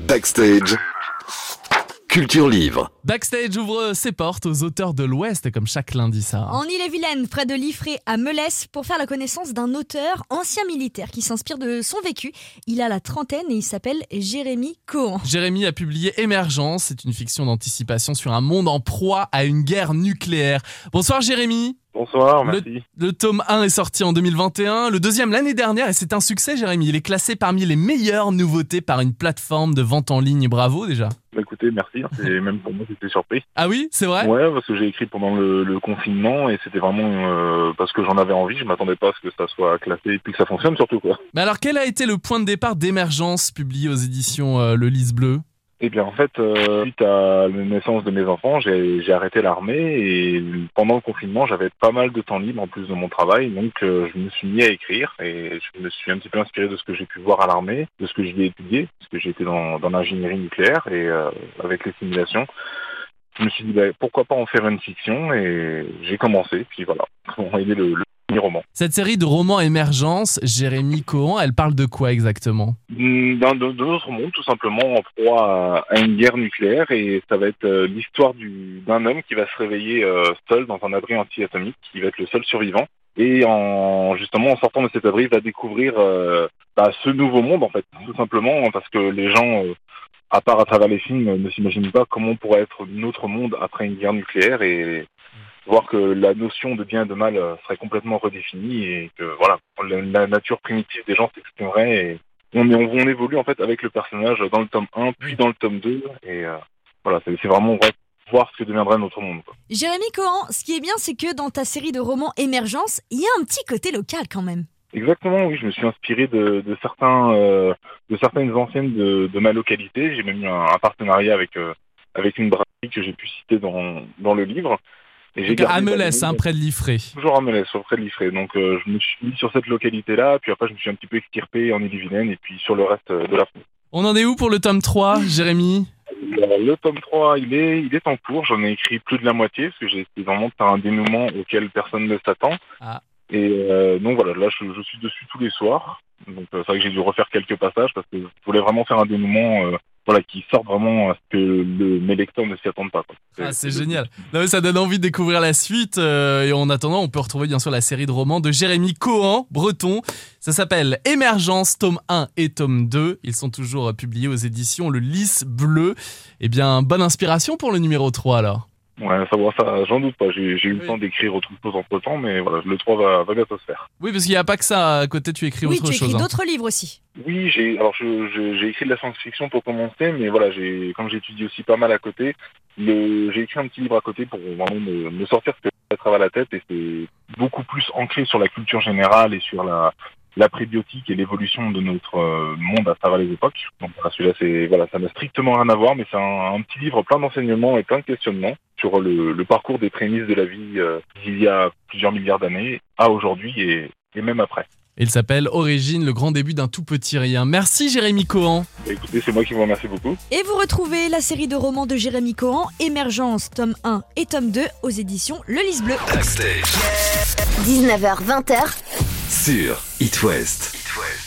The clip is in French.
Backstage. Culture Livre. Backstage ouvre ses portes aux auteurs de l'Ouest, comme chaque lundi, ça. En Ille-et-Vilaine, près de Liffré, à Melès, pour faire la connaissance d'un auteur ancien militaire qui s'inspire de son vécu. Il a la trentaine et il s'appelle Jérémy Cohen. Jérémy a publié Émergence, c'est une fiction d'anticipation sur un monde en proie à une guerre nucléaire. Bonsoir Jérémy. Bonsoir, merci. Le tome 1 est sorti en 2021, le deuxième l'année dernière et c'est un succès Jérémy. Il est classé parmi les meilleures nouveautés par une plateforme de vente en ligne. Bravo déjà. Bah, écoutez, merci. hein. Même pour moi, j'étais surpris. Ah oui, c'est vrai? Ouais, parce que j'ai écrit pendant le, le confinement et c'était vraiment euh, parce que j'en avais envie. Je m'attendais pas à ce que ça soit classé et puis que ça fonctionne surtout quoi. Mais alors quel a été le point de départ d'Émergence publié aux éditions euh, Le Lys Bleu? Eh bien, en fait, euh, suite à la naissance de mes enfants, j'ai arrêté l'armée et pendant le confinement, j'avais pas mal de temps libre en plus de mon travail, donc euh, je me suis mis à écrire et je me suis un petit peu inspiré de ce que j'ai pu voir à l'armée, de ce que j'y ai étudié, parce que été dans, l'ingénierie nucléaire et euh, avec les simulations. Je me suis dit, bah, pourquoi pas en faire une fiction et j'ai commencé, puis voilà, on est le, le premier roman. Cette série de romans Émergence, Jérémy Cohen, elle parle de quoi exactement? Dans notre monde, tout simplement, en proie à, une guerre nucléaire, et ça va être euh, l'histoire du- d'un homme qui va se réveiller euh, seul dans un abri anti-atomique, qui va être le seul survivant, et en justement en sortant de cet abri, il va découvrir euh, bah, ce nouveau monde, en fait, tout simplement, parce que les gens, euh, à part à travers les films, ne s'imaginent pas comment pourrait être notre monde après une guerre nucléaire, et voir que la notion de bien et de mal euh, serait complètement redéfinie, et que voilà, la, la nature primitive des gens s'exprimerait, et on, évolue en fait avec le personnage dans le tome 1 puis dans le tome 2 et euh, voilà c'est vraiment voir ce que deviendrait notre monde quoi. Jérémy Cohen, ce qui est bien, c'est que dans ta série de romans Émergence, il y a un petit côté local quand même. exactement oui je me suis inspiré de, de certains euh, de certaines anciennes de, de ma localité j'ai même eu un, un partenariat avec euh, avec une brasserie que j'ai pu citer dans dans le livre et Donc, À Melès, hein, près de Liffré. toujours à Melès près de Liffré donc euh, je me suis mis sur cette localité là puis après je me suis un petit peu extirpé en Ille-et-Vilaine et puis sur le reste euh, de la France On en est où pour le tome 3, Jérémy? Alors, le tome 3, il est, il est en cours. J'en ai écrit plus de la moitié parce que j'ai essayé vraiment de faire un dénouement auquel personne ne s'attend. Ah. Et euh, donc voilà, là je, je suis dessus tous les soirs. Donc euh, c'est vrai que j'ai dû refaire quelques passages parce que je voulais vraiment faire un dénouement euh, voilà, qui sorte vraiment à ce que le, mes lecteurs ne s'y attendent pas. Ah, c'est génial. Non, mais ça donne envie de découvrir la suite. euh, et en attendant, on peut retrouver bien sûr la série de romans de Jérémy Cohen, breton. Ça s'appelle Émergence, tome 1 et tome 2. Ils sont toujours euh, publiés aux éditions Le Lys Bleu. Eh bien, bonne inspiration pour le numéro 3 alors. Ouais, va, ça j'en doute pas. J'ai j'ai eu Oui. le temps d'écrire autre chose entre temps, mais voilà, le 3 va, va bientôt se faire. Oui, parce qu'il n'y a pas que ça à côté, tu écris oui, autre tu écris chose. hein. d'autres livres aussi. Oui, j'ai alors je- je- j'ai écrit de la science-fiction pour commencer, mais voilà, j'ai comme j'étudie aussi pas mal à côté, le- j'ai écrit un petit livre à côté pour vraiment me, me sortir ce que ça travaille à la tête et c'est beaucoup plus ancré sur la culture générale et sur la la prébiotique et l'évolution de notre euh, monde à travers les époques. Donc voilà, celui-là, c'est voilà, ça n'a strictement rien à voir, mais c'est un, un petit livre plein d'enseignements et plein de questionnements sur le, le parcours des prémices de la vie euh, d'il y a plusieurs milliards d'années à aujourd'hui et, et même après. Il s'appelle Origine, le grand début d'un tout petit rien. Merci Jérémy Cohen. Écoutez, c'est moi qui vous remercie beaucoup. Et vous retrouvez la série de romans de Jérémy Cohen, Émergence, tome 1 et tome 2 aux éditions Le Lys Bleu. Backstage. 19h20h, Sur It West.